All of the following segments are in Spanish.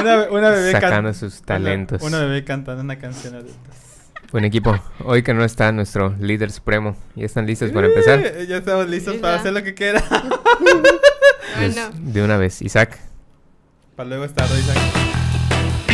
Una, una bebé can- Sacando sus talentos. Una, una bebé cantando una canción adulta. Buen equipo. Hoy que no está nuestro líder supremo. ¿Ya están listos para empezar? Ya estamos listos Sí, para ya. hacer lo que quiera. Pues, de una vez. Isaac. para luego estar Isaac.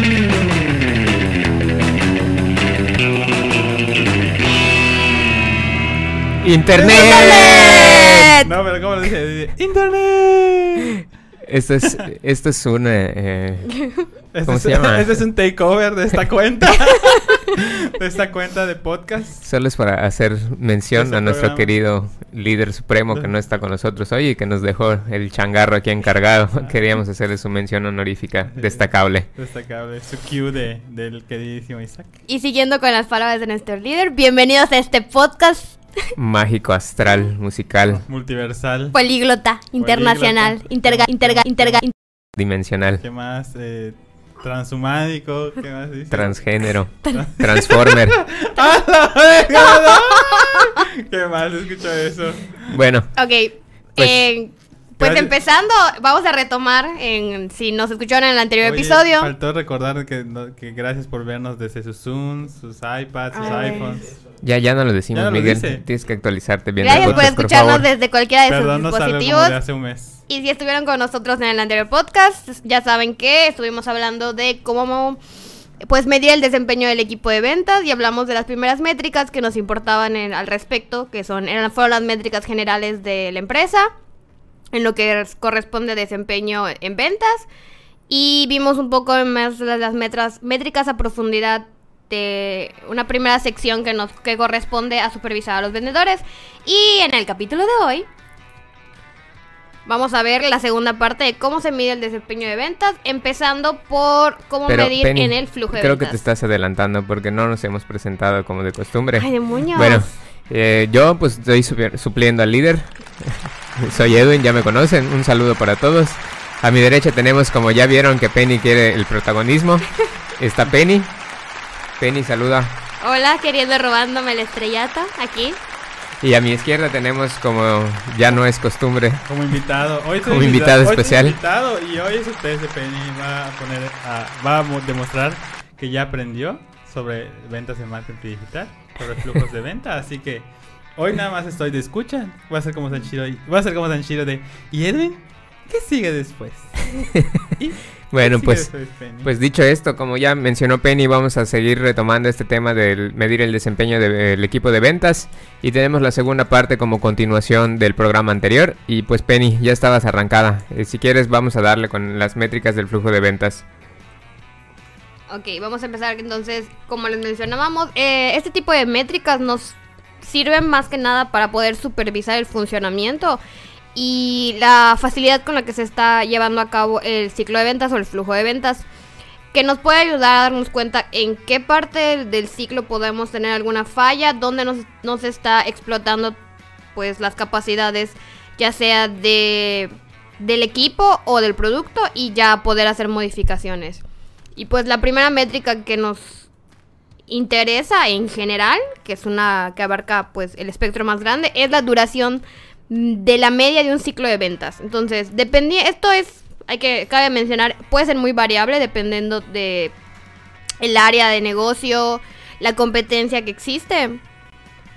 ¡Internet! No, pero ¿cómo lo? Dice, ¡Internet! Esto es, esto es un... eh, eh, Este ¿Cómo es, se llama? Este es un takeover de esta cuenta. de esta cuenta de podcast. solo es para hacer mención Este a nuestro programa. querido líder supremo que no está con nosotros hoy y que nos dejó el changarro aquí encargado. Queríamos hacerle su mención honorífica destacable. Destacable. Su cue de, del queridísimo Isaac. Y siguiendo con las palabras de nuestro líder, bienvenidos a este podcast Mágico, astral, musical, Multiversal. políglota internacional, interga, interga, interga, in- dimensional, ¿Qué más? Eh, transhumánico. ¿Qué más dice? transgénero, transformer. ¿Qué más? Escucho eso. Bueno, Ok, Pues, eh, pues empezando, vamos a retomar en si nos escucharon en el anterior Oye, episodio. Faltó recordar que, no- que gracias por vernos desde sus Zooms, sus iPads, sus Ay. iPhones. Ya, ya no lo decimos, Ya no lo Miguel. dice. Tienes que actualizarte bien. Gracias por podcast, escucharnos favor. desde cualquiera de Perdón, sus no dispositivos. de hace un mes. Y si estuvieron con nosotros en el anterior podcast, ya saben que estuvimos hablando de cómo pues medir el desempeño del equipo de ventas y hablamos de las primeras métricas que nos importaban en- al respecto, que son eran fueron las métricas generales de la empresa en lo que res- corresponde a desempeño en ventas y vimos un poco más las, las metras- métricas a profundidad una primera sección que nos que corresponde a supervisar a los vendedores y en el capítulo de hoy Vamos a ver la segunda parte de cómo se mide el desempeño de ventas, empezando por cómo Pero, medir Penny, en el flujo de Creo que ventas. te estás adelantando porque no nos hemos presentado como de costumbre. Ay, demonios. Bueno, eh, yo pues estoy supliendo al líder. Soy Edwin, ya me conocen. Un saludo para todos. A mi derecha tenemos, como ya vieron, que Penny quiere el protagonismo. Está Penny. Penny saluda. Hola, queriendo robándome la estrellata aquí. Y a mi izquierda tenemos, como ya no es costumbre, Como invitado. Hoy soy Como invitado hoy soy especial. invitado y hoy test de Penny va a poner a- va a mo- demostrar que ya aprendió sobre ventas en marketing digital, sobre flujos de venta, así que hoy nada más estoy de escucha. Voy a ser como Sanchiro voy a ser como Sanchiro de ¿Y Edwin? ¿Qué sigue después? ¿Y Bueno, sigue pues, pues dicho esto, como ya mencionó Penny, vamos a seguir retomando este tema del medir el desempeño del equipo de ventas. Y tenemos la segunda parte como continuación del programa anterior. Y pues Penny, ya estabas arrancada. Eh, si quieres, vamos a darle con las métricas del flujo de ventas. Ok, vamos a empezar entonces, como les mencionábamos, eh, este tipo de métricas nos sirven más que nada para poder supervisar el funcionamiento y la facilidad con la que se está llevando a cabo el ciclo de ventas o el flujo de ventas, que nos puede ayudar a darnos cuenta en qué parte del ciclo podemos tener alguna falla, dónde nos, nos está explotando pues las capacidades ya sea de del equipo o del producto y ya poder hacer modificaciones. Y pues la primera métrica que nos interesa en general, que es una que abarca pues el espectro más grande, es la duración de la media de un ciclo de ventas. Entonces, dependi esto es hay que cabe mencionar, puede ser muy variable dependiendo de el área de negocio, la competencia que existe.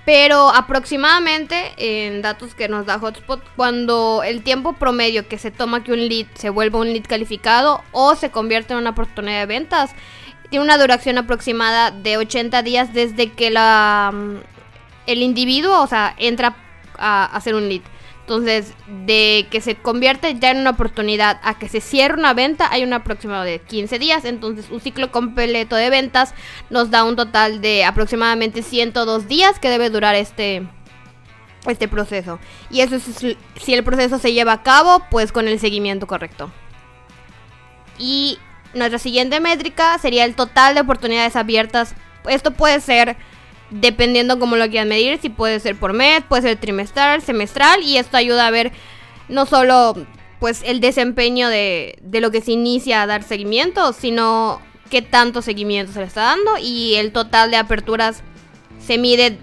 Pero aproximadamente en datos que nos da Hotspot, cuando el tiempo promedio que se toma que un lead se vuelva un lead calificado o se convierte en una oportunidad de ventas, tiene una duración aproximada de 80 días desde que la, mm, el individuo, o sea, entra a hacer un lead. Entonces, de que se convierte ya en una oportunidad a que se cierre una venta, hay un aproximado de 15 días. Entonces, un ciclo completo de ventas nos da un total de aproximadamente 102 días que debe durar este, este proceso. Y eso es si el proceso se lleva a cabo, pues con el seguimiento correcto. Y nuestra siguiente métrica sería el total de oportunidades abiertas. Esto puede ser dependiendo cómo lo quieran medir, si puede ser por mes, puede ser trimestral, semestral, y esto ayuda a ver no solo pues el desempeño de, de lo que se inicia a dar seguimiento, sino qué tanto seguimiento se le está dando y el total de aperturas se mide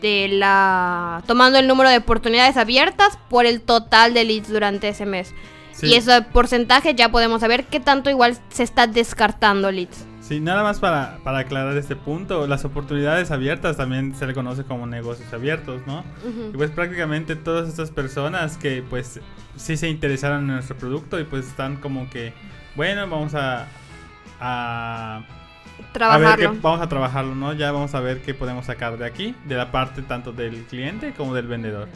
de la tomando el número de oportunidades abiertas por el total de leads durante ese mes. Sí. Y ese porcentaje ya podemos saber qué tanto igual se está descartando leads. Sí, nada más para, para aclarar este punto, las oportunidades abiertas también se le conoce como negocios abiertos, ¿no? Y pues prácticamente todas estas personas que pues sí se interesaron en nuestro producto y pues están como que, bueno, vamos a... a a ver Trabajarlo. qué- vamos a trabajarlo, ¿no? Ya vamos a ver qué podemos sacar de aquí, de la parte tanto del cliente como del vendedor.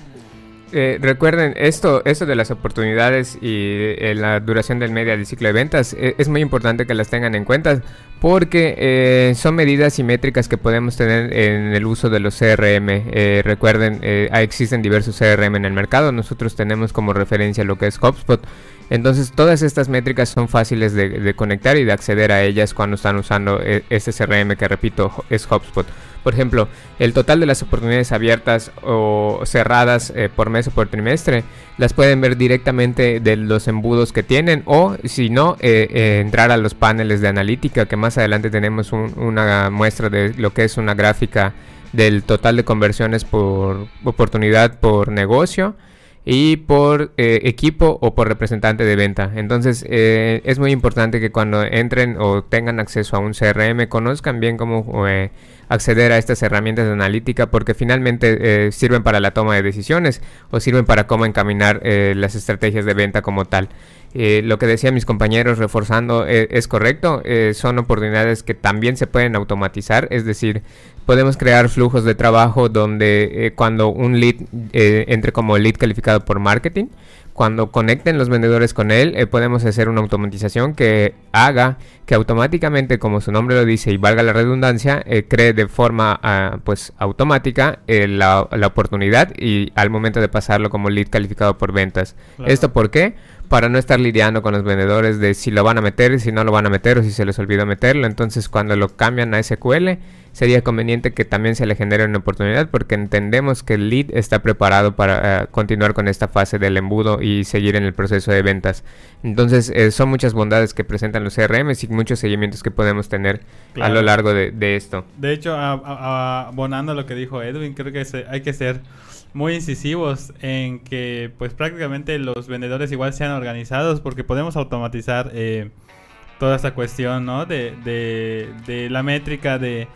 Eh, recuerden, esto, esto de las oportunidades y eh, la duración del media del ciclo de ventas eh, es muy importante que las tengan en cuenta porque son medidas y métricas que podemos tener en el uso de los CRM. Recuerden, existen diversos CRM en el mercado, nosotros tenemos como referencia lo que es HubSpot. Entonces todas estas métricas son fáciles de, de conectar y de acceder a ellas cuando están usando este CRM que repito es HubSpot. Por ejemplo, el total de las oportunidades abiertas o cerradas eh, por mes o por trimestre las pueden ver directamente de los embudos que tienen o si no eh, eh, entrar a los paneles de analítica que más adelante tenemos un- una muestra de lo que es una gráfica del total de conversiones por oportunidad por negocio y por equipo o por representante de venta. Entonces es muy importante que cuando entren o tengan acceso a un CRM conozcan bien cómo acceder a estas herramientas de analítica porque finalmente eh, sirven para la toma de decisiones o sirven para cómo encaminar eh, las estrategias de venta como tal. Eh, lo que decían mis compañeros reforzando es correcto, son oportunidades que también se pueden automatizar, es decir, podemos crear flujos de trabajo donde cuando un lead entre como lead calificado por marketing, cuando conecten los vendedores con él, eh, podemos hacer una automatización que haga que automáticamente, como su nombre lo dice y valga la redundancia, eh, cree de forma ah, pues automática eh, la, la oportunidad y al momento de pasarlo como lead calificado por ventas. Claro. ¿Esto por qué? Para no estar lidiando con los vendedores de si lo van a meter, si no lo van a meter o si se les olvidó meterlo. Entonces cuando lo cambian a SQL sería conveniente que también se le genere una oportunidad porque entendemos que el lead está preparado para eh, continuar con esta fase del embudo y seguir en el proceso de ventas. Entonces eh, son muchas bondades que presentan los CRMs y muchos seguimientos que podemos tener a lo largo de, de esto. De hecho, abonando lo que dijo Edwin, creo que hay que ser muy incisivos en que pues prácticamente los vendedores igual sean organizados porque podemos automatizar eh, toda esta cuestión, ¿no? De, de- de la métrica de,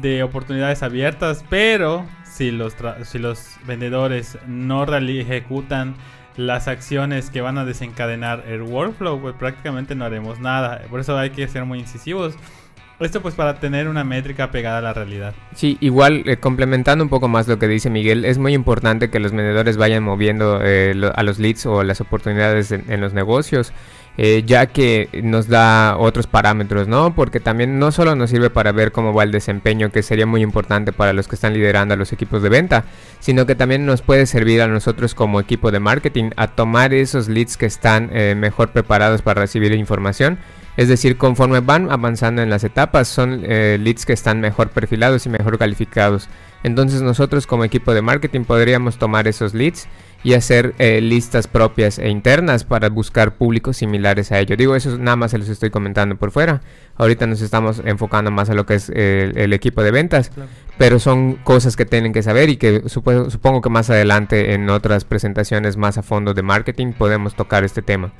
de oportunidades abiertas, pero si los, si los vendedores no ejecutan las acciones que van a desencadenar el workflow, pues prácticamente no haremos nada. Por eso hay que ser muy incisivos. Esto pues para tener una métrica pegada a la realidad. Sí, igual eh, complementando un poco más lo que dice Miguel, es muy importante que los vendedores vayan moviendo eh, lo- a los leads o las oportunidades en, en los negocios, eh, ya que nos da otros parámetros, ¿no? Porque también no solo nos sirve para ver cómo va el desempeño, que sería muy importante para los que están liderando a los equipos de venta, sino que también nos puede servir a nosotros como equipo de marketing a tomar esos leads que están eh, mejor preparados para recibir información. Es decir, conforme van avanzando en las etapas, son eh, leads que están mejor perfilados y mejor calificados. Entonces nosotros como equipo de marketing podríamos tomar esos leads y hacer eh, listas propias e internas para buscar públicos similares a ello. Digo, eso nada más se los estoy comentando por fuera. Ahorita nos estamos enfocando más a lo que es eh, el equipo de ventas, pero son cosas que tienen que saber y que supo- supongo que más adelante en otras presentaciones más a fondo de marketing podemos tocar este tema.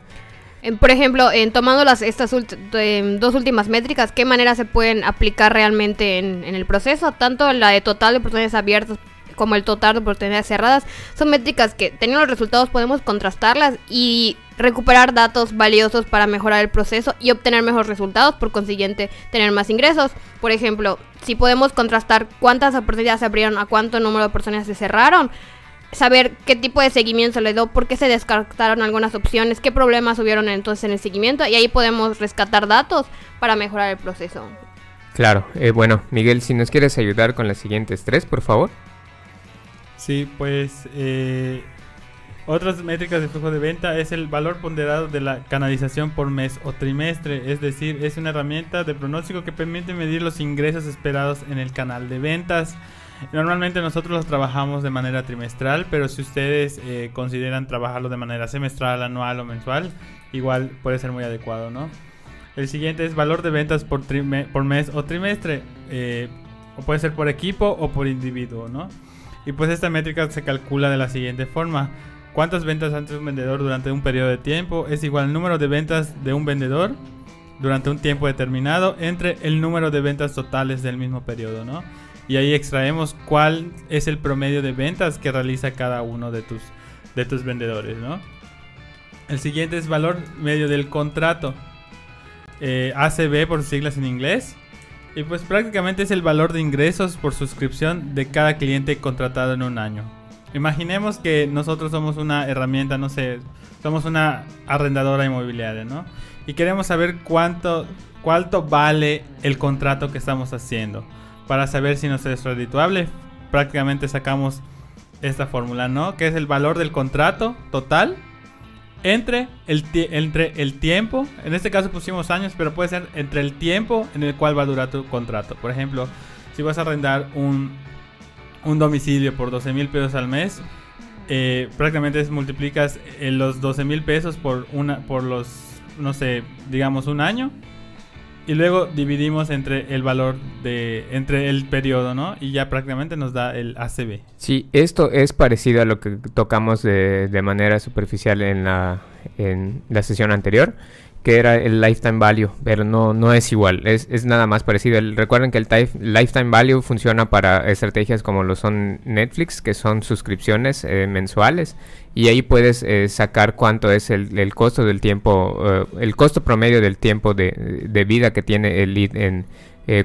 Por ejemplo, en tomando las estas de- dos últimas métricas, ¿qué manera se pueden aplicar realmente en, en el proceso? Tanto la de total de oportunidades abiertas como el total de oportunidades cerradas son métricas que teniendo los resultados podemos contrastarlas y recuperar datos valiosos para mejorar el proceso y obtener mejores resultados, por consiguiente tener más ingresos. Por ejemplo, si podemos contrastar cuántas oportunidades se abrieron a cuánto número de oportunidades se cerraron, saber qué tipo de seguimiento se le dio, por qué se descartaron algunas opciones, qué problemas hubieron entonces en el seguimiento y ahí podemos rescatar datos para mejorar el proceso. Claro, eh, bueno, Miguel, si nos quieres ayudar con las siguientes tres, por favor. Sí, pues eh, otras métricas de flujo de venta es el valor ponderado de la canalización por mes o trimestre, es decir, es una herramienta de pronóstico que permite medir los ingresos esperados en el canal de ventas. Normalmente nosotros los trabajamos de manera trimestral, pero si ustedes eh, consideran trabajarlo de manera semestral, anual o mensual, igual puede ser muy adecuado, ¿no? El siguiente es valor de ventas por, mes o trimestre, eh, o puede ser por equipo o por individuo, ¿no? Y pues esta métrica se calcula de la siguiente forma. cuántas ventas hace un vendedor durante un periodo de tiempo es igual al número de ventas de un vendedor durante un tiempo determinado entre el número de ventas totales del mismo periodo, ¿no? Y ahí extraemos cuál es el promedio de ventas que realiza cada uno de tus, de tus vendedores, ¿no? El siguiente es valor medio del contrato. Eh, ACB por siglas en inglés. Y pues prácticamente es el valor de ingresos por suscripción de cada cliente contratado en un año. Imaginemos que nosotros somos una herramienta, no sé, somos una arrendadora inmobiliaria, ¿no? Y queremos saber cuánto, cuánto vale el contrato que estamos haciendo. Para saber si nos es redituable, prácticamente sacamos esta fórmula, ¿no? Que es el valor del contrato total entre el, entre el tiempo, en este caso pusimos años, pero puede ser entre el tiempo en el cual va a durar tu contrato. Por ejemplo, si vas a arrendar un, un domicilio por 12 mil pesos al mes, eh, prácticamente multiplicas eh, los 12 mil pesos por, una, por los, no sé, digamos un año. Y luego dividimos entre el valor de, entre el periodo, ¿no? Y ya prácticamente nos da el ACB. Sí, esto es parecido a lo que tocamos de, de manera superficial en la, en la sesión anterior que era el lifetime value, pero no, no es igual, es, es nada más parecido. recuerden que el lifetime value funciona para estrategias como lo son Netflix, que son suscripciones eh, mensuales, y ahí puedes eh, sacar cuánto es el, costo del tiempo, eh, el costo promedio del tiempo de, de vida que tiene el lead en,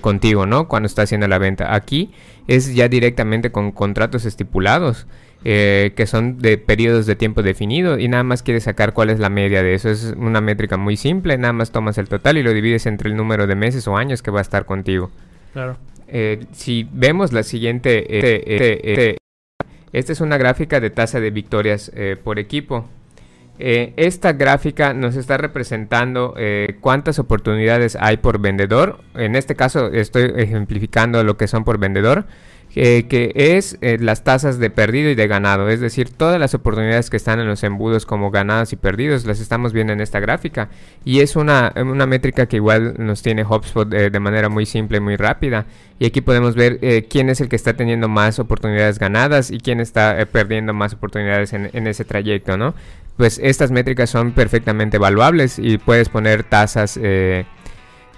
contigo, ¿no? Cuando está haciendo la venta. Aquí es ya directamente con contratos estipulados. Eh, que son de periodos de tiempo definido y nada más quieres sacar cuál es la media de eso. Es una métrica muy simple, nada más tomas el total y lo divides entre el número de meses o años que va a estar contigo. Claro. Eh, si vemos la siguiente, eh, esta es una gráfica de tasa de victorias por equipo. esta gráfica nos está representando cuántas oportunidades hay por vendedor. En este caso estoy ejemplificando lo que son por vendedor que es eh, las tasas de perdido y de ganado, es decir, todas las oportunidades que están en los embudos como ganados y perdidos las estamos viendo en esta gráfica. Y es una, una métrica que igual nos tiene HubSpot eh, de manera muy simple y muy rápida. Y aquí podemos ver eh, quién es el que está teniendo más oportunidades ganadas y quién está perdiendo más oportunidades en, en ese trayecto, ¿no? Pues estas métricas son perfectamente evaluables y puedes poner tasas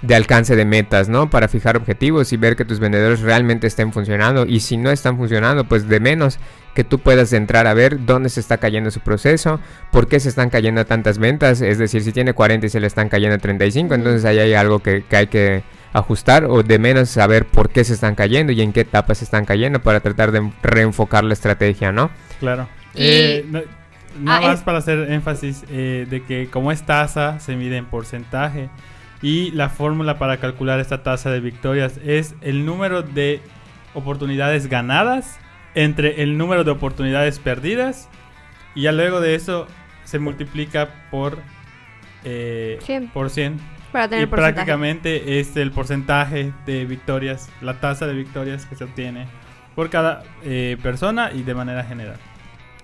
de alcance de metas, ¿no? Para fijar objetivos y ver que tus vendedores realmente estén funcionando. Y si no están funcionando, pues de menos que tú puedas entrar a ver dónde se está cayendo su proceso, por qué se están cayendo tantas ventas. Es decir, si tiene 40 y se le están cayendo 35, entonces ahí hay algo que, hay que ajustar o de menos saber por qué se están cayendo y en qué etapas se están cayendo para tratar de reenfocar la estrategia, ¿no? Claro. Eh, nada ah, más para hacer énfasis eh, de que como es tasa, se mide en porcentaje. Y la fórmula para calcular esta tasa de victorias es el número de oportunidades ganadas entre el número de oportunidades perdidas. Y ya luego de eso se multiplica por, eh, 100. por 100. Para tener y prácticamente es el porcentaje de victorias, la tasa de victorias que se obtiene por cada eh, persona y de manera general.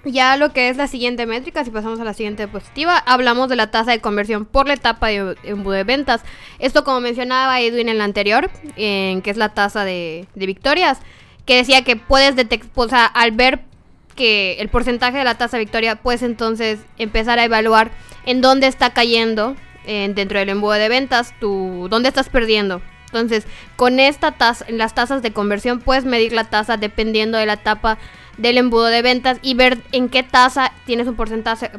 Ya lo que es la siguiente métrica, si pasamos a la siguiente diapositiva, hablamos de la tasa de conversión por la etapa de embudo de ventas. Esto como mencionaba Edwin en la anterior, en que es la tasa de, victorias, que decía que puedes detectar, o sea, al ver que el porcentaje de la tasa de victoria, puedes entonces empezar a evaluar en dónde está cayendo dentro del embudo de ventas, tú, dónde estás perdiendo. Entonces, con esta tasa, las tasas de conversión puedes medir la tasa dependiendo de la etapa del embudo de ventas y ver en qué tasa tienes un porcentaje,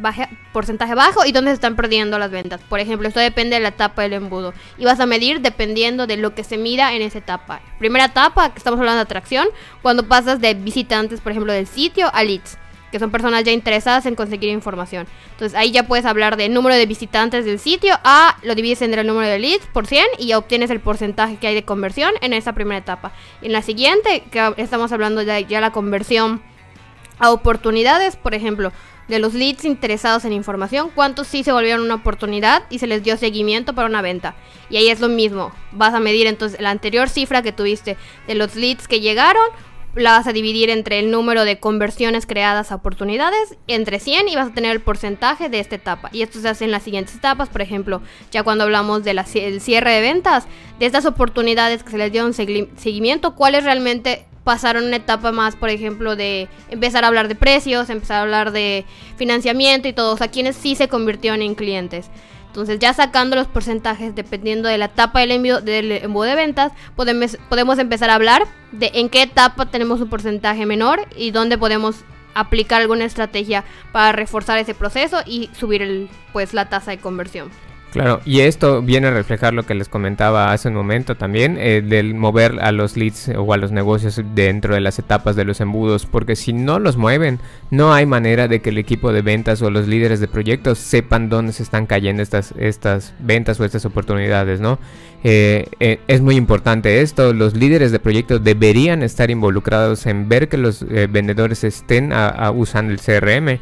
porcentaje bajo y dónde se están perdiendo las ventas. Por ejemplo, esto depende de la etapa del embudo y vas a medir dependiendo de lo que se mira en esa etapa. Primera etapa, que estamos hablando de atracción, cuando pasas de visitantes, por ejemplo, del sitio a leads que son personas ya interesadas en conseguir información. Entonces ahí ya puedes hablar del número de visitantes del sitio, a lo divides entre el número de leads por 100 y ya obtienes el porcentaje que hay de conversión en esa primera etapa. En la siguiente, que estamos hablando ya, ya la conversión a oportunidades, por ejemplo, de los leads interesados en información, cuántos sí se volvieron una oportunidad y se les dio seguimiento para una venta. Y ahí es lo mismo, vas a medir entonces la anterior cifra que tuviste de los leads que llegaron, la vas a dividir entre el número de conversiones creadas a oportunidades, entre 100 y vas a tener el porcentaje de esta etapa. Y esto se hace en las siguientes etapas, por ejemplo, ya cuando hablamos del cierre de ventas, de estas oportunidades que se les dio un seguimiento, cuáles realmente pasaron una etapa más, por ejemplo, de empezar a hablar de precios, empezar a hablar de financiamiento y todo, o sea, quienes sí se convirtieron en clientes. Entonces, ya sacando los porcentajes dependiendo de la etapa del envío del embudo de ventas, podemos, podemos empezar a hablar de en qué etapa tenemos un porcentaje menor y dónde podemos aplicar alguna estrategia para reforzar ese proceso y subir el, pues la tasa de conversión. Claro, y esto viene a reflejar lo que les comentaba hace un momento también, eh, del mover a los leads o a los negocios dentro de las etapas de los embudos, porque si no los mueven, no hay manera de que el equipo de ventas o los líderes de proyectos sepan dónde se están cayendo estas, estas ventas o estas oportunidades, ¿no? Eh, eh, es muy importante esto, los líderes de proyectos deberían estar involucrados en ver que los vendedores estén usando el CRM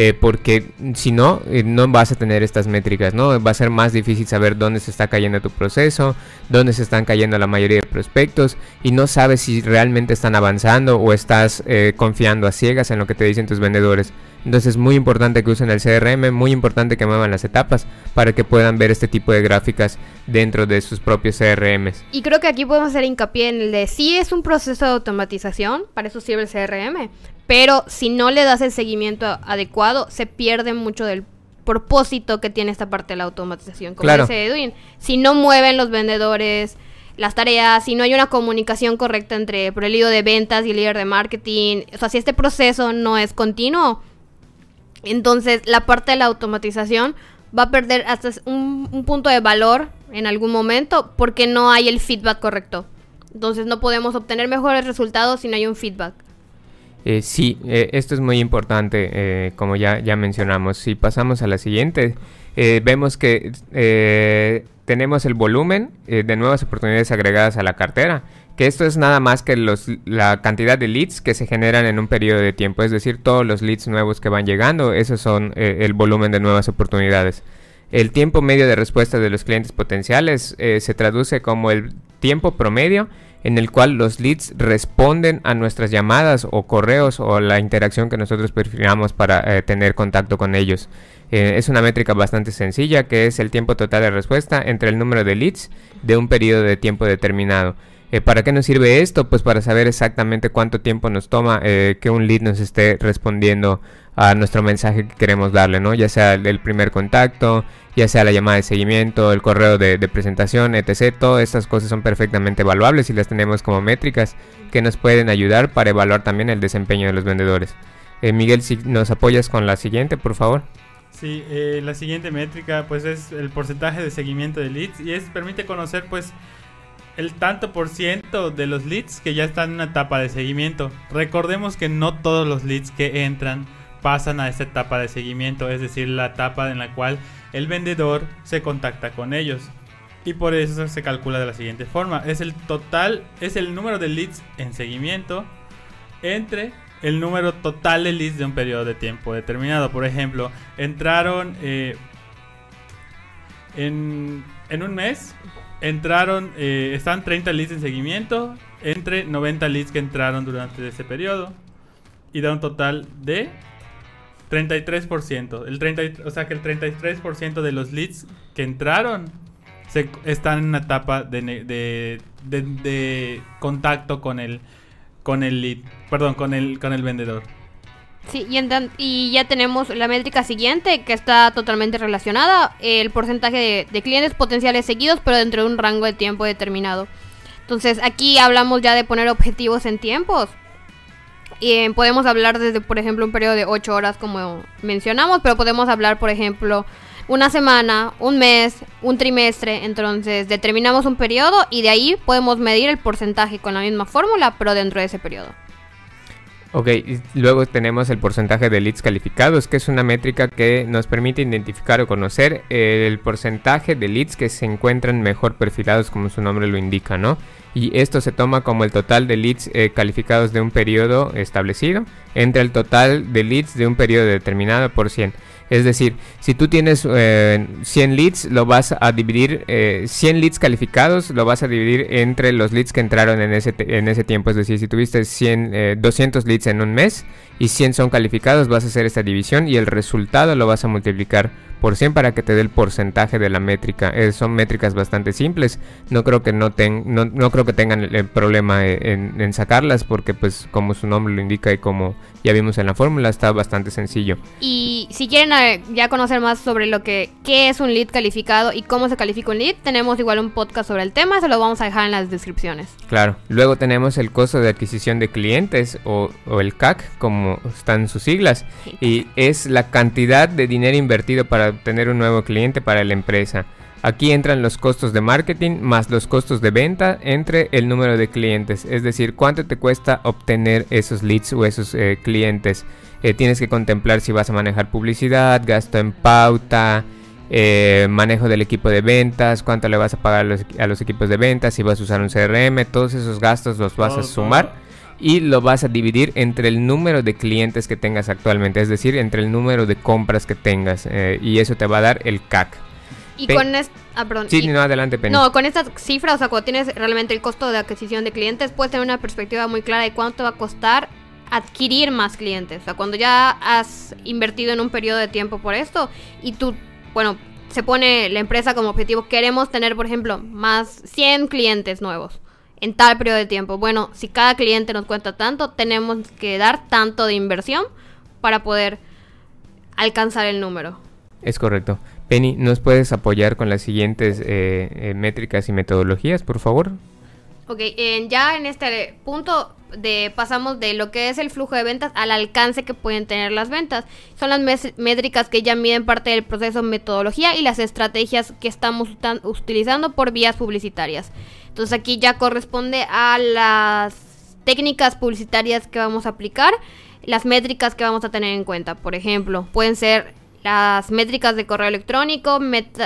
eh, porque si no, eh, no vas a tener estas métricas, ¿no? Va a ser más difícil saber dónde se está cayendo tu proceso, dónde se están cayendo la mayoría de prospectos y no sabes si realmente están avanzando o estás eh, confiando a ciegas en lo que te dicen tus vendedores. Entonces es muy importante que usen el CRM, muy importante que muevan las etapas para que puedan ver este tipo de gráficas dentro de sus propios CRMs. Y creo que aquí podemos hacer hincapié en el de si es un proceso de automatización, para eso sirve el CRM, pero si no le das el seguimiento adecuado, se pierde mucho del propósito que tiene esta parte de la automatización. Como dice Edwin, si no mueven los vendedores las tareas, si no hay una comunicación correcta entre el líder de ventas y el líder de marketing, o sea, si este proceso no es continuo, entonces la parte de la automatización va a perder hasta un, un punto de valor en algún momento porque no hay el feedback correcto. Entonces no podemos obtener mejores resultados si no hay un feedback. Eh, sí, eh, esto es muy importante, eh, como ya, ya mencionamos. Si pasamos a la siguiente, vemos que tenemos el volumen de nuevas oportunidades agregadas a la cartera, que esto es nada más que la cantidad de leads que se generan en un periodo de tiempo, es decir, todos los leads nuevos que van llegando, esos son el volumen de nuevas oportunidades. El tiempo medio de respuesta de los clientes potenciales se traduce como el tiempo promedio en el cual los leads responden a nuestras llamadas o correos o la interacción que nosotros prefiramos para eh, tener contacto con ellos. Eh, es una métrica bastante sencilla que es el tiempo total de respuesta entre el número de leads de un periodo de tiempo determinado. Eh, ¿Para qué nos sirve esto? Pues para saber exactamente cuánto tiempo nos toma que un lead nos esté respondiendo a nuestro mensaje que queremos darle, ¿no? Ya sea el primer contacto, ya sea la llamada de seguimiento, el correo de, presentación, etc. Todas estas cosas son perfectamente evaluables y las tenemos como métricas que nos pueden ayudar para evaluar también el desempeño de los vendedores. Eh, Miguel, si nos apoyas con la siguiente, por favor. Sí, eh, la siguiente métrica pues es el porcentaje de seguimiento de leads y es permite conocer pues el tanto por ciento de los leads que ya están en una etapa de seguimiento. Recordemos que no todos los leads que entran pasan a esta etapa de seguimiento, es decir, la etapa en la cual el vendedor se contacta con ellos. Y por eso se calcula de la siguiente forma. Es el total, es el número de leads en seguimiento entre el número total de leads de un periodo de tiempo determinado. Por ejemplo, entraron eh, en, en, un mes, entraron, eh, están 30 leads en seguimiento entre 90 leads que entraron durante ese periodo. Y da un total de 33%. El 30, o sea que el 33% de los leads que entraron están en una etapa de, de, contacto con el, con el lead. Perdón, con el, con el vendedor. Sí, y, y, ya tenemos la métrica siguiente que está totalmente relacionada, el porcentaje de, de, clientes potenciales seguidos, pero dentro de un rango de tiempo determinado. Entonces aquí hablamos ya de poner objetivos en tiempos. Y podemos hablar desde, por ejemplo, un periodo de 8 horas como mencionamos, pero podemos hablar, por ejemplo, una semana, un mes, un trimestre. Entonces determinamos un periodo y de ahí podemos medir el porcentaje con la misma fórmula, pero dentro de ese periodo. Ok, luego tenemos el porcentaje de leads calificados, que es una métrica que nos permite identificar o conocer el porcentaje de leads que se encuentran mejor perfilados, como su nombre lo indica, ¿no? Y esto se toma como el total de leads eh, calificados de un periodo establecido entre el total de leads de un periodo determinado por 100. Es decir, si tú tienes 100 eh, leads, lo vas a dividir, 100 eh, leads calificados, lo vas a dividir entre los leads que entraron en ese, en ese tiempo. Es decir, si tuviste 100, 200 leads en un mes y 100 son calificados, vas a hacer esta división y el resultado lo vas a multiplicar por 100 para que te dé el porcentaje de la métrica. Eh, son métricas bastante simples. No creo que no, no, creo que tengan el, problema en, en, sacarlas porque pues como su nombre lo indica y como ya vimos en la fórmula está bastante sencillo. Y si quieren eh, ya conocer más sobre lo que qué es un lead calificado y cómo se califica un lead, tenemos igual un podcast sobre el tema, se lo vamos a dejar en las descripciones. Claro. Luego tenemos el costo de adquisición de clientes o, o el CAC como están sus siglas y es la cantidad de dinero invertido para obtener un nuevo cliente para la empresa. Aquí entran los costos de marketing más los costos de venta entre el número de clientes, es decir, cuánto te cuesta obtener esos leads o esos eh, clientes. Eh, tienes que contemplar si vas a manejar publicidad, gasto en pauta, eh, manejo del equipo de ventas, cuánto le vas a pagar a los, equipos de ventas, si vas a usar un CRM, todos esos gastos los vas a sumar y lo vas a dividir entre el número de clientes que tengas actualmente, es decir, entre el número de compras que tengas y eso te va a dar el CAC. Y con esta... Ah, sí, no, adelante, Penny. No, con estas cifras, o sea, cuando tienes realmente el costo de adquisición de clientes, puedes tener una perspectiva muy clara de cuánto va a costar adquirir más clientes. O sea, cuando ya has invertido en un periodo de tiempo por esto y tú, bueno, se pone la empresa como objetivo, queremos tener, por ejemplo, más 100 clientes nuevos en tal periodo de tiempo. Bueno, si cada cliente nos cuenta tanto, tenemos que dar tanto de inversión para poder alcanzar el número. Es correcto. Penny, ¿nos puedes apoyar con las siguientes eh, eh, métricas y metodologías, por favor? Ok, ya en este punto de, pasamos de lo que es el flujo de ventas al alcance que pueden tener las ventas. Son las métricas que ya miden parte del proceso metodología y las estrategias que estamos utilizando por vías publicitarias. Entonces aquí ya corresponde a las técnicas publicitarias que vamos a aplicar, las métricas que vamos a tener en cuenta. Por ejemplo, pueden ser las métricas de correo electrónico,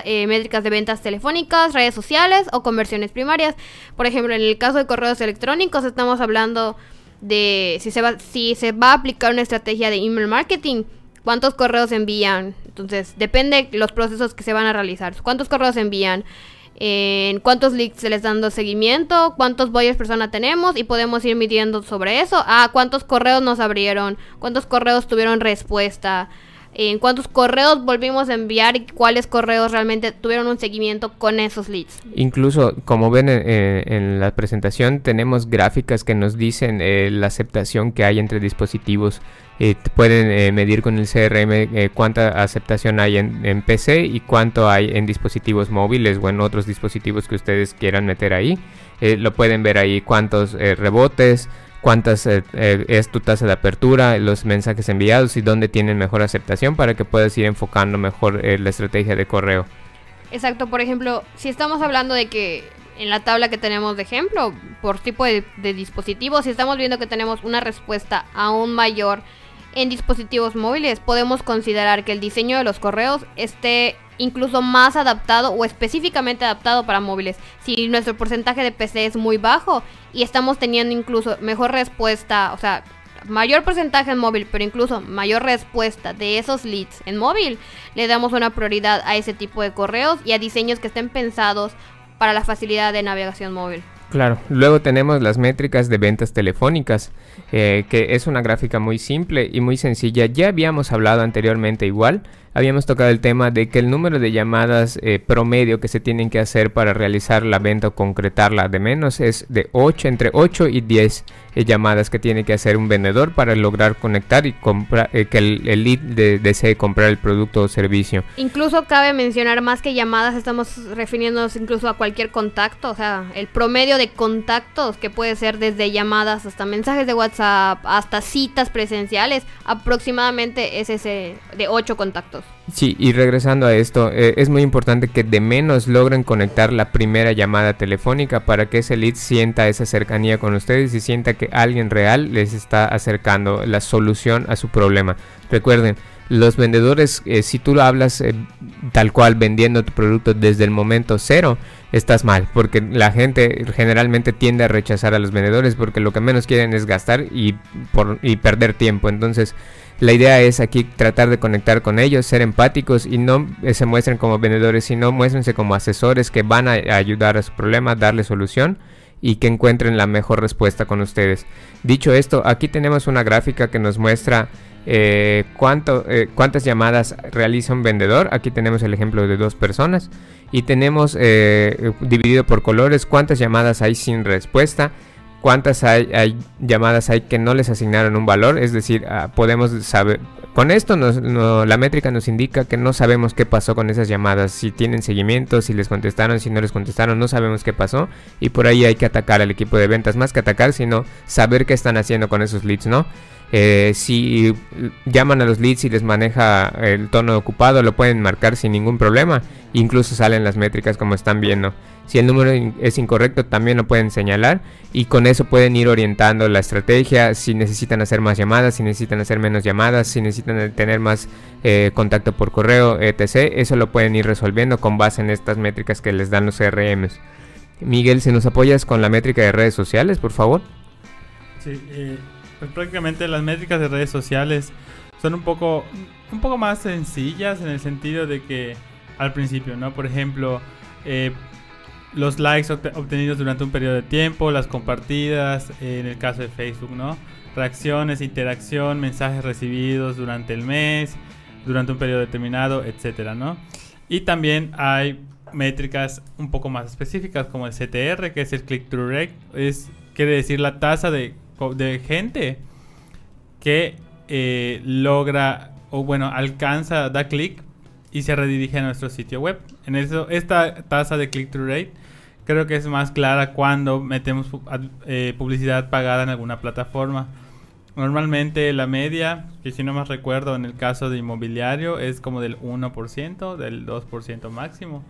eh, métricas de ventas telefónicas, redes sociales o conversiones primarias. Por ejemplo, en el caso de correos electrónicos estamos hablando de si se va, si se va a aplicar una estrategia de email marketing, cuántos correos envían. Entonces, depende los procesos que se van a realizar. ¿Cuántos correos envían? en cuántos leads se les dando seguimiento, cuántos buyers persona tenemos y podemos ir midiendo sobre eso. Ah, cuántos correos nos abrieron, cuántos correos tuvieron respuesta en cuántos correos volvimos a enviar y cuáles correos realmente tuvieron un seguimiento con esos leads. Incluso, como ven en, la presentación, tenemos gráficas que nos dicen eh, la aceptación que hay entre dispositivos. Eh, pueden eh, medir con el CRM cuánta aceptación hay en, en, PC y cuánto hay en dispositivos móviles o en otros dispositivos que ustedes quieran meter ahí. lo pueden ver ahí cuántos rebotes, cuántas eh, eh, es tu tasa de apertura, los mensajes enviados y dónde tienen mejor aceptación para que puedas ir enfocando mejor eh, la estrategia de correo. Exacto, por ejemplo, si estamos hablando de que en la tabla que tenemos de ejemplo, por tipo de, de dispositivo, si estamos viendo que tenemos una respuesta aún mayor en dispositivos móviles, podemos considerar que el diseño de los correos esté incluso más adaptado o específicamente adaptado para móviles. Si nuestro porcentaje de PC es muy bajo y estamos teniendo incluso mejor respuesta, o sea, mayor porcentaje en móvil, pero incluso mayor respuesta de esos leads en móvil, le damos una prioridad a ese tipo de correos y a diseños que estén pensados para la facilidad de navegación móvil. Claro, luego tenemos las métricas de ventas telefónicas, eh, que es una gráfica muy simple y muy sencilla. Ya habíamos hablado anteriormente igual, habíamos tocado el tema de que el número de llamadas eh, promedio que se tienen que hacer para realizar la venta o concretarla de menos es de 8, entre 8 y 10 eh, llamadas que tiene que hacer un vendedor para lograr conectar y comprar, eh, que el, lead desee comprar el producto o servicio. Incluso cabe mencionar más que llamadas, estamos refiriéndonos incluso a cualquier contacto, o sea, el promedio de contactos que puede ser desde llamadas hasta mensajes de WhatsApp, hasta citas presenciales, aproximadamente es ese de 8 contactos. Sí, y regresando a esto, eh, es muy importante que de menos logren conectar la primera llamada telefónica para que ese lead sienta esa cercanía con ustedes y sienta que alguien real les está acercando la solución a su problema. Recuerden, los vendedores, eh, si tú hablas eh, tal cual vendiendo tu producto desde el momento cero, estás mal, porque la gente generalmente tiende a rechazar a los vendedores porque lo que menos quieren es gastar y, por, y perder tiempo. Entonces, la idea es aquí tratar de conectar con ellos, ser empáticos y no eh, se muestren como vendedores, sino muéstrense como asesores que van a ayudar a su problema, darle solución y que encuentren la mejor respuesta con ustedes. Dicho esto, aquí tenemos una gráfica que nos muestra eh, cuánto, eh, cuántas llamadas realiza un vendedor. Aquí tenemos el ejemplo de dos personas. Y tenemos eh, dividido por colores cuántas llamadas hay sin respuesta, cuántas hay, llamadas hay que no les asignaron un valor. Es decir, ah, podemos saber, con esto la métrica nos indica que no sabemos qué pasó con esas llamadas, si tienen seguimiento, si les contestaron, si no les contestaron, no sabemos qué pasó y por ahí hay que atacar al equipo de ventas, más que atacar, sino saber qué están haciendo con esos leads, ¿no? Eh, si llaman a los leads y les maneja el tono ocupado, lo pueden marcar sin ningún problema. Incluso salen las métricas como están viendo. Si el número es incorrecto, también lo pueden señalar. Y con eso pueden ir orientando la estrategia. Si necesitan hacer más llamadas, si necesitan hacer menos llamadas, si necesitan tener más eh, contacto por correo, etc. Eso lo pueden ir resolviendo con base en estas métricas que les dan los CRMs. Miguel, si nos apoyas con la métrica de redes sociales, por favor. Sí, eh, pues prácticamente las métricas de redes sociales son un poco, un poco más sencillas en el sentido de que al principio, ¿no? Por ejemplo, eh, los likes obtenidos durante un periodo de tiempo, las compartidas, en el caso de Facebook, ¿no? Reacciones, interacción, mensajes recibidos durante el mes, durante un periodo determinado, etcétera, ¿no? Y también hay métricas un poco más específicas como el CTR, que es el click-through rate, es quiere decir la tasa de de gente que eh, logra o bueno, alcanza, da clic y se redirige a nuestro sitio web. En eso, esta tasa de click-through rate creo que es más clara cuando metemos eh, publicidad pagada en alguna plataforma. Normalmente la media, que si no más recuerdo en el caso de inmobiliario, es como del 1%, del 2% máximo.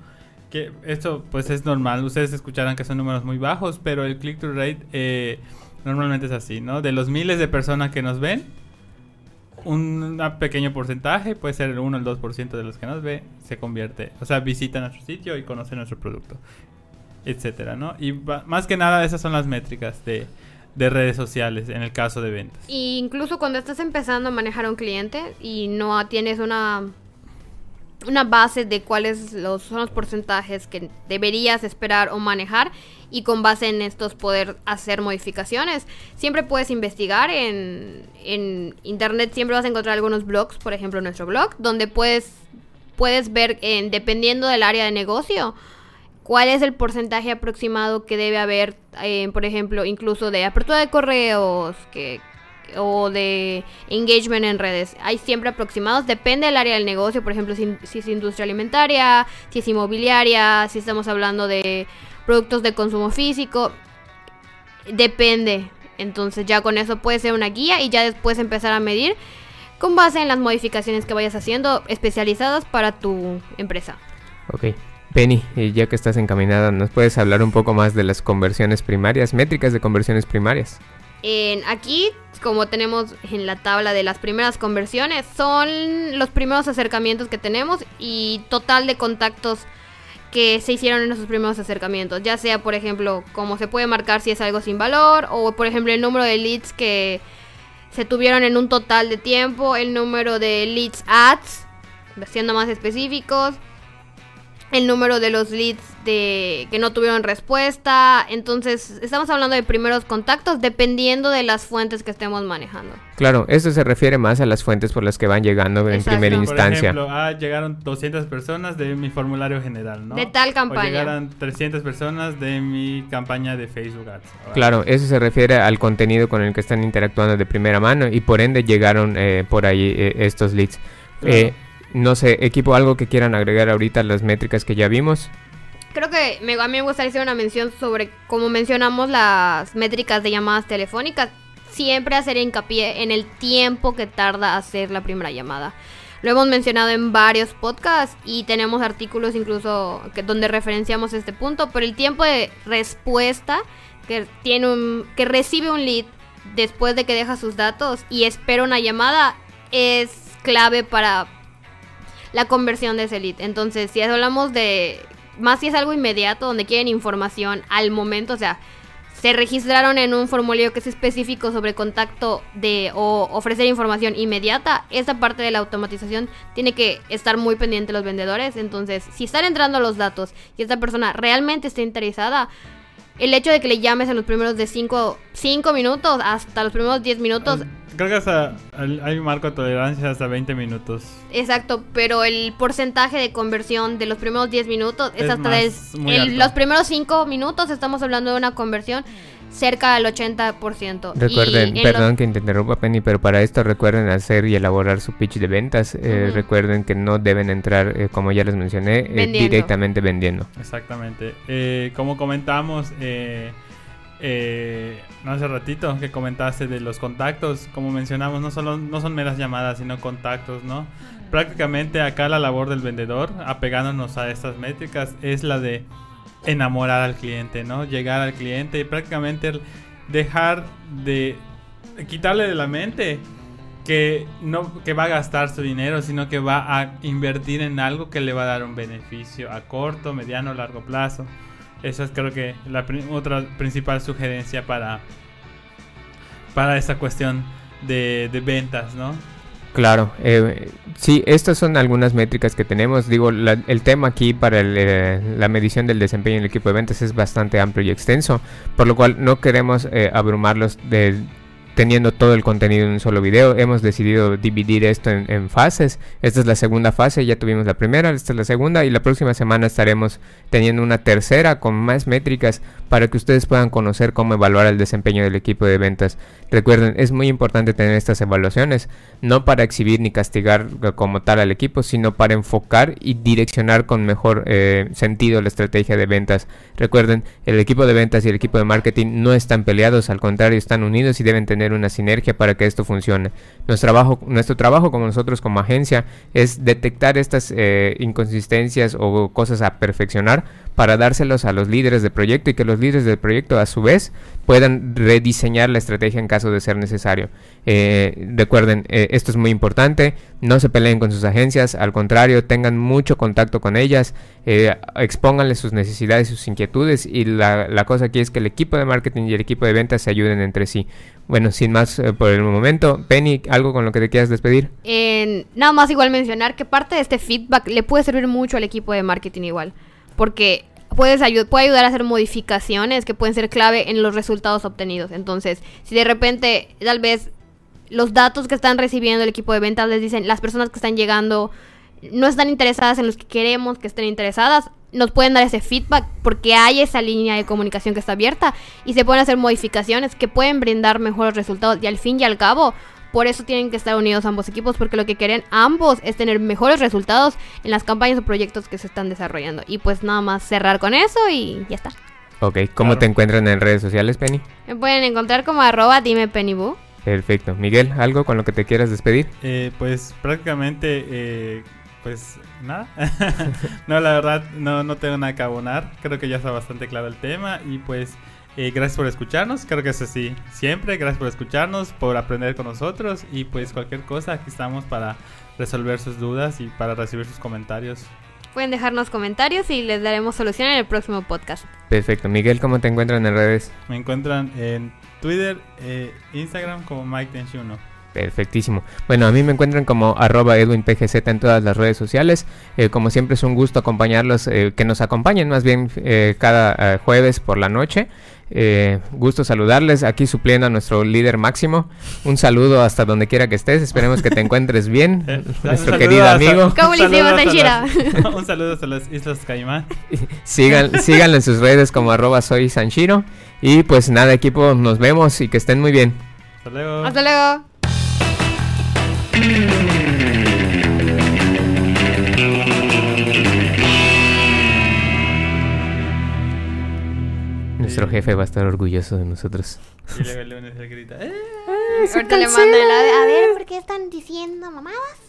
Que esto pues es normal, ustedes escucharán que son números muy bajos, pero el click-through rate eh, Normalmente es así, ¿no? De los miles de personas que nos ven, un pequeño porcentaje, puede ser el 1 o el 2% de los que nos ve, se convierte, o sea, visita nuestro sitio y conoce nuestro producto, etcétera, ¿no? Y más que nada esas son las métricas de, de redes sociales en el caso de ventas. Y incluso cuando estás empezando a manejar a un cliente y no tienes una una base de cuáles son los porcentajes que deberías esperar o manejar y con base en estos poder hacer modificaciones. Siempre puedes investigar en, en internet, siempre vas a encontrar algunos blogs, por ejemplo nuestro blog, donde puedes, puedes ver, en, dependiendo del área de negocio, cuál es el porcentaje aproximado que debe haber, eh, por ejemplo, incluso de apertura de correos, que, o de engagement en redes. Hay siempre aproximados, depende del área del negocio, por ejemplo, si, es industria alimentaria, si es inmobiliaria, si estamos hablando de productos de consumo físico, depende. Entonces ya con eso puede ser una guía y ya después empezar a medir con base en las modificaciones que vayas haciendo especializadas para tu empresa. Ok. Penny, ya que estás encaminada, ¿nos puedes hablar un poco más de las conversiones primarias, métricas de conversiones primarias? Aquí, como tenemos en la tabla de las primeras conversiones, son los primeros acercamientos que tenemos y total de contactos que se hicieron en esos primeros acercamientos. Ya sea, por ejemplo, como se puede marcar si es algo sin valor, o por ejemplo el número de leads que se tuvieron en un total de tiempo, el número de leads ads, siendo más específicos, el número de los leads de que no tuvieron respuesta. Entonces, estamos hablando de primeros contactos dependiendo de las fuentes que estemos manejando. Claro, eso se refiere más a las fuentes por las que van llegando en primera instancia. Por ejemplo, ah, llegaron 200 personas de mi formulario general, ¿no? De tal campaña. O llegaron 300 personas de mi campaña de Facebook Ads. Claro, eso se refiere al contenido con el que están interactuando de primera mano y por ende llegaron eh, por ahí eh, estos leads. Eh, no sé, equipo, algo que quieran agregar ahorita a las métricas que ya vimos. Creo que me, a mí me gustaría hacer una mención sobre, como mencionamos, las métricas de llamadas telefónicas. Siempre hacer hincapié en el tiempo que tarda hacer la primera llamada. Lo hemos mencionado en varios podcasts y tenemos artículos incluso donde referenciamos este punto, pero el tiempo de respuesta que tiene un, que recibe un lead después de que deja sus datos y espera una llamada es clave para la conversión de ese. Entonces, si hablamos de, más si es algo inmediato, donde quieren información al momento, o sea, se registraron en un formulario que es específico sobre contacto de o ofrecer información inmediata, esa parte de la automatización tiene que estar muy pendiente los vendedores. Entonces, si están entrando los datos y esta persona realmente está interesada, el hecho de que le llames en los primeros de 5 minutos hasta los primeros 10 minutos creo que hasta el- hay un marco de tolerancia hasta 20 minutos. Exacto, pero el porcentaje de conversión de los primeros 10 minutos es, Es hasta más, des- muy en alto. los primeros 5 minutos estamos hablando de una conversión cerca del 80%. Recuerden, perdón los- que te interrumpa Penny, pero para esto recuerden hacer y elaborar su pitch de ventas. Eh. Recuerden que no deben entrar, eh, como ya les mencioné, eh, directamente vendiendo. Exactamente. Eh, como comentamos eh, no hace ratito que comentaste de los contactos, como mencionamos, no solo no son meras llamadas, sino contactos, ¿no? Prácticamente acá la labor del vendedor, apegándonos a estas métricas, es la de enamorar al cliente, ¿no? Llegar al cliente y prácticamente dejar de quitarle de la mente que no que va a gastar su dinero, sino que va a invertir en algo que le va a dar un beneficio a corto, mediano, largo plazo. Esa es creo que la otra principal sugerencia para para esta cuestión de, de ventas, ¿no? Claro, eh, sí, estas son algunas métricas que tenemos. Digo, el tema aquí para eh, la medición del desempeño en el equipo de ventas es bastante amplio y extenso, por lo cual no queremos eh, abrumarlos de teniendo todo el contenido en un solo video. Hemos decidido dividir esto en, fases. Esta es la segunda fase, ya tuvimos la primera, esta es la segunda y la próxima semana estaremos teniendo una tercera con más métricas para que ustedes puedan conocer cómo evaluar el desempeño del equipo de ventas. Recuerden, es muy importante tener estas evaluaciones, no para exhibir ni castigar eh, como tal al equipo, sino para enfocar y direccionar con mejor eh, sentido la estrategia de ventas. Recuerden, el equipo de ventas y el equipo de marketing no están peleados, al contrario, están unidos y deben tener una sinergia para que esto funcione. Nuestro trabajo, nuestro trabajo como nosotros como agencia es detectar estas eh, inconsistencias o cosas a perfeccionar para dárselos a los líderes de proyecto y que los líderes del proyecto a su vez puedan rediseñar la estrategia en caso de ser necesario. Eh, recuerden, eh, esto es muy importante, no se peleen con sus agencias, al contrario, tengan mucho contacto con ellas, eh, expónganles sus necesidades, sus inquietudes y la, la cosa aquí es que el equipo de marketing y el equipo de ventas se ayuden entre sí. Bueno, sin más eh, por el momento, Penny, ¿algo con lo que te quieras despedir? En- nada más igual mencionar que parte de este feedback le puede servir mucho al equipo de marketing igual. Porque puedes ayu- puede ayudar a hacer modificaciones que pueden ser clave en los resultados obtenidos. Entonces, si de repente tal vez los datos que están recibiendo el equipo de ventas les dicen las personas que están llegando no están interesadas en los que queremos que estén interesadas, nos pueden dar ese feedback porque hay esa línea de comunicación que está abierta y se pueden hacer modificaciones que pueden brindar mejores resultados y al fin y al cabo por eso tienen que estar unidos ambos equipos porque lo que quieren ambos es tener mejores resultados en las campañas o proyectos que se están desarrollando y pues nada más cerrar con eso y ya está. Ok, ¿cómo Claro. te encuentran en redes sociales, Penny? Me pueden encontrar como arroba dime Pennybu. Perfecto. Miguel, ¿algo con lo que te quieras despedir? Eh, pues prácticamente, eh, pues nada. no, la verdad, no, no tengo nada que abonar. Creo que ya está bastante claro el tema. Y pues, eh, gracias por escucharnos. Creo que es así siempre. Gracias por escucharnos, por aprender con nosotros. Y pues, cualquier cosa, aquí estamos para resolver sus dudas y para recibir sus comentarios. Pueden dejarnos comentarios y les daremos solución en el próximo podcast. Perfecto. Miguel, ¿cómo te encuentran en redes? Me encuentran en Twitter, eh, Instagram como Mike Tenchuno. Perfectísimo. Bueno, a mí me encuentran como arroba edwinpgz en todas las redes sociales. Eh, como siempre es un gusto acompañarlos, eh, que nos acompañen más bien eh, cada eh, jueves por la noche. Eh, gusto saludarles aquí supliendo a nuestro líder máximo. Un saludo hasta donde quiera que estés. Esperemos que te encuentres bien, nuestro saludo querido hasta- amigo. ¿Cómo un le hicimos, saludo hasta las- Un saludo hasta las Islas Caimán. Sigan, síganlo en sus redes como arroba soy Sanshiro. Y pues nada, equipo, nos vemos y que estén muy bien. Hasta luego. Hasta luego. Nuestro jefe va a estar orgulloso de nosotros. Y luego el lunes él grita, "Eh". Ahorita le mando el. A ver, ¿por qué están diciendo mamadas?